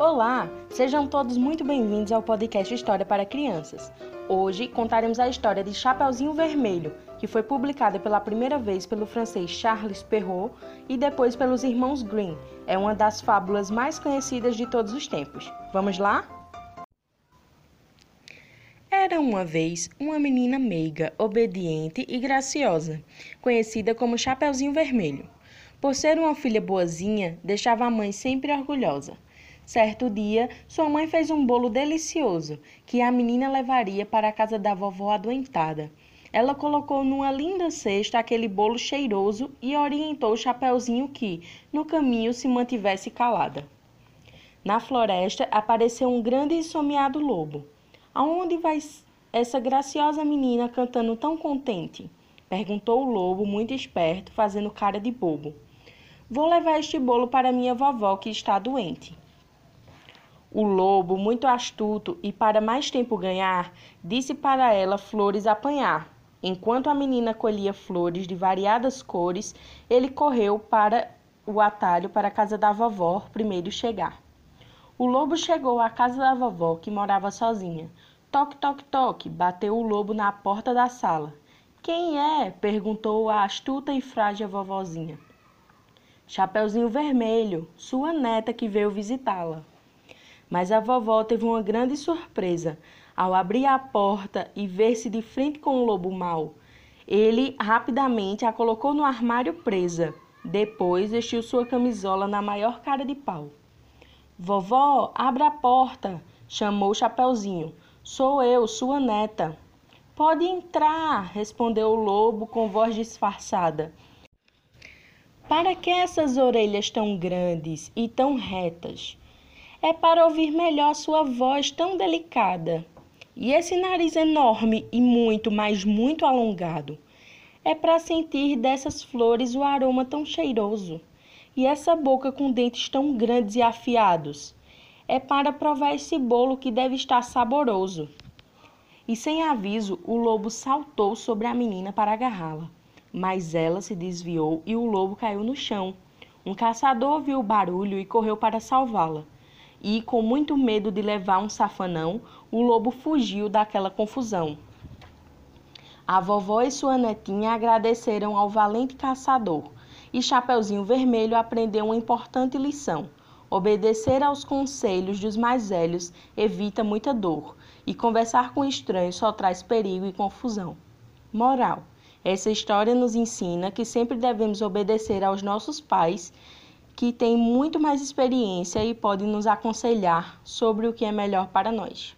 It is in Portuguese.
Olá, sejam todos muito bem-vindos ao podcast História para Crianças. Hoje contaremos a história de Chapeuzinho Vermelho, que foi publicada pela primeira vez pelo francês Charles Perrault e depois pelos irmãos Grimm. É uma das fábulas mais conhecidas de todos os tempos. Vamos lá? Era uma vez uma menina meiga, obediente e graciosa, conhecida como Chapeuzinho Vermelho. Por ser uma filha boazinha, deixava a mãe sempre orgulhosa. Certo dia, sua mãe fez um bolo delicioso que a menina levaria para a casa da vovó adoentada. Ela colocou numa linda cesta aquele bolo cheiroso e orientou o Chapeuzinho que, no caminho, se mantivesse calada. Na floresta apareceu um grande e someado lobo. Aonde vai essa graciosa menina cantando tão contente? perguntou o lobo, muito esperto, fazendo cara de bobo. Vou levar este bolo para minha vovó que está doente. O lobo, muito astuto e para mais tempo ganhar, disse para ela flores apanhar. Enquanto a menina colhia flores de variadas cores, ele correu para o atalho para a casa da vovó primeiro chegar. O lobo chegou à casa da vovó, que morava sozinha. Toque, toque, toque, bateu o lobo na porta da sala. Quem é? perguntou a astuta e frágil vovozinha. Chapeuzinho Vermelho, sua neta que veio visitá-la. Mas a vovó teve uma grande surpresa ao abrir a porta e ver-se de frente com o lobo mau. Ele rapidamente a colocou no armário presa. Depois vestiu sua camisola na maior cara de pau. Vovó, abra a porta, chamou Chapeuzinho. Sou eu, sua neta. Pode entrar, respondeu o lobo com voz disfarçada. Para que essas orelhas tão grandes e tão retas? É para ouvir melhor sua voz tão delicada. E esse nariz enorme e muito, mas muito alongado? É para sentir dessas flores o aroma tão cheiroso. E essa boca com dentes tão grandes e afiados? É para provar esse bolo que deve estar saboroso. E sem aviso, o lobo saltou sobre a menina para agarrá-la mas ela se desviou e o lobo caiu no chão. Um caçador viu o barulho e correu para salvá-la. E, com muito medo de levar um safanão, o lobo fugiu daquela confusão. A vovó e sua netinha agradeceram ao valente caçador, e Chapeuzinho Vermelho aprendeu uma importante lição. Obedecer aos conselhos dos mais velhos evita muita dor, e conversar com estranhos só traz perigo e confusão. Moral: essa história nos ensina que sempre devemos obedecer aos nossos pais, que têm muito mais experiência e podem nos aconselhar sobre o que é melhor para nós.